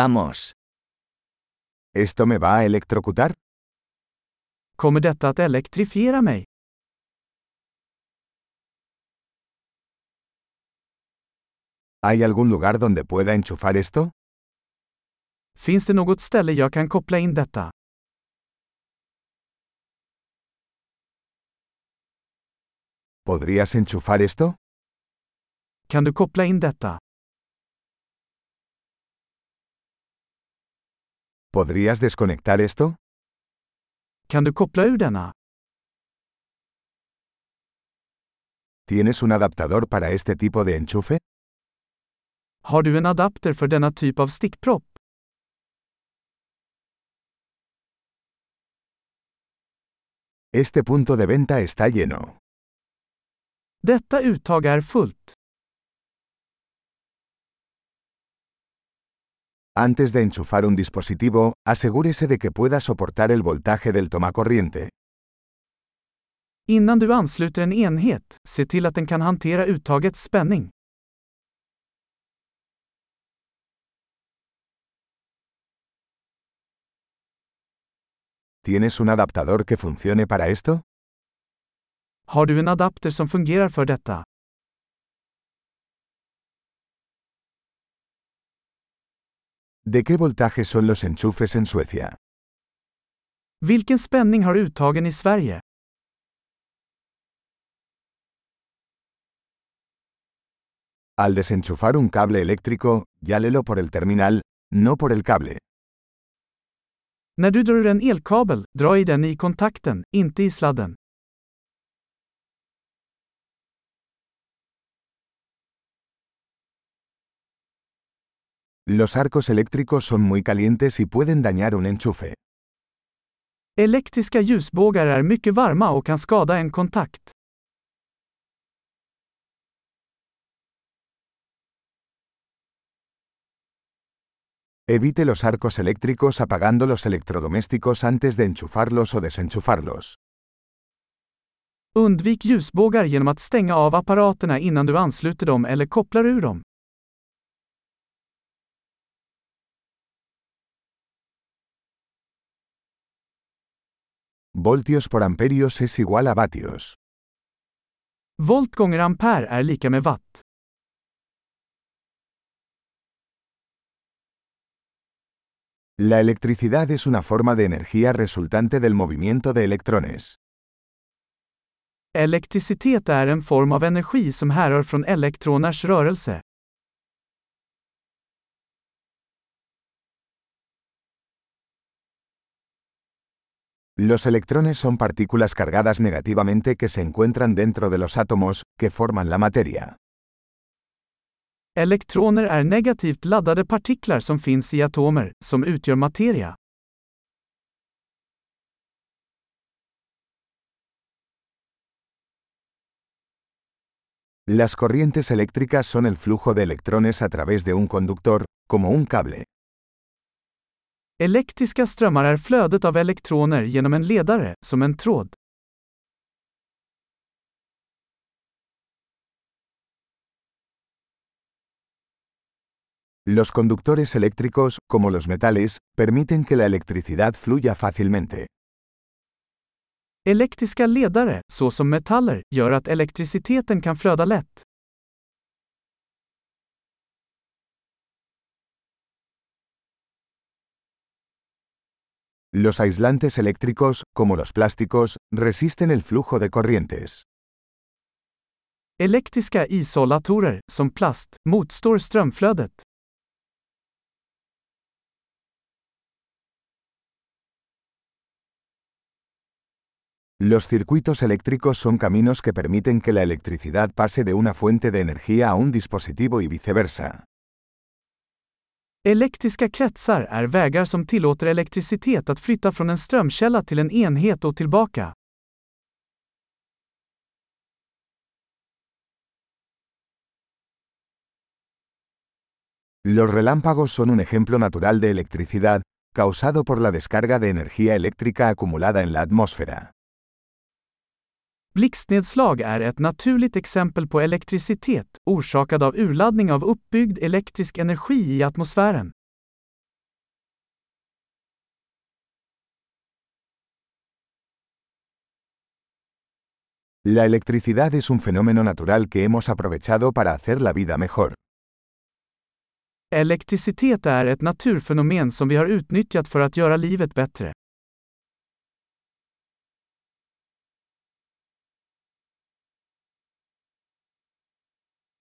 Vamos. ¿Esto me va a electrocutar? Kommer detta att elektrifiera mig? ¿Hay algún lugar donde pueda enchufar esto? Finns det något ställe jag kan koppla in detta? ¿Podrías enchufar esto? Kan du koppla in detta? ¿Podrías desconectar esto? Kan du koppla ur denna? ¿Tienes un adaptador para este tipo de enchufe? Har du en adapter för denna typ av stickpropp? Este punto de venta está lleno. Detta uttag är fullt. Antes de enchufar un dispositivo, asegúrese de que pueda soportar el voltaje del tomacorriente. Innan du ansluter en enhet, se till att den kan hantera uttagets spänning. ¿Tienes un adaptador que funcione para esto? Har du en adapter som fungerar för detta? ¿De qué voltaje son los enchufes en Suecia? Vilken spänning har uttagen i Sverige? Al desenchufar un cable eléctrico, llálelo por el terminal, no por el cable. När du drar ur en elkabel, dra i den i kontakten, inte i sladden. Los arcos eléctricos son muy calientes y pueden dañar un enchufe. Elektriska ljusbågar är mycket varma och kan skada en kontakt. Evite los arcos eléctricos apagando los electrodomésticos antes de enchufarlos o desenchufarlos. Undvik ljusbågar genom att stänga av apparaterna innan du ansluter dem eller kopplar ur dem. Voltios por amperios es igual a vatios. Volt gånger ampere är lika med watt. La electricidad es una forma de energía resultante del movimiento de electrones. Elektricitet är en form av energi som härrör från elektroners rörelse. Los electrones son partículas cargadas negativamente que se encuentran dentro de los átomos, que forman la materia. Elektroner är negativt laddade partiklar som finns i atomer, som utgör materia. Las corrientes eléctricas son el flujo de electrones a través de un conductor, como un cable. Elektriska strömmar är flödet av elektroner genom en ledare, som en tråd. Los conductores eléctricos, como los metales, permiten que la electricidad fluya fácilmente. Elektriska ledare, såsom metaller, gör att elektriciteten kan flöda lätt. Los aislantes eléctricos, como los plásticos, resisten el flujo de corrientes. Elektriska isolatorer, som plast, motstår strömflödet. Los circuitos eléctricos son caminos que permiten que la electricidad pase de una fuente de energía a un dispositivo y viceversa. Elektriska kretsar är vägar som tillåter elektricitet att flytta från en strömkälla till en enhet och tillbaka. Los relámpagos son un ejemplo natural de electricidad, causado por la descarga de energía eléctrica acumulada en la atmósfera. Blixtnedslag är ett naturligt exempel på elektricitet orsakad av urladdning av uppbyggd elektrisk energi i atmosfären. La electricidad es un fenómeno natural que hemos aprovechado para hacer la vida mejor. Elektricitet är ett naturfenomen som vi har utnyttjat för att göra livet bättre.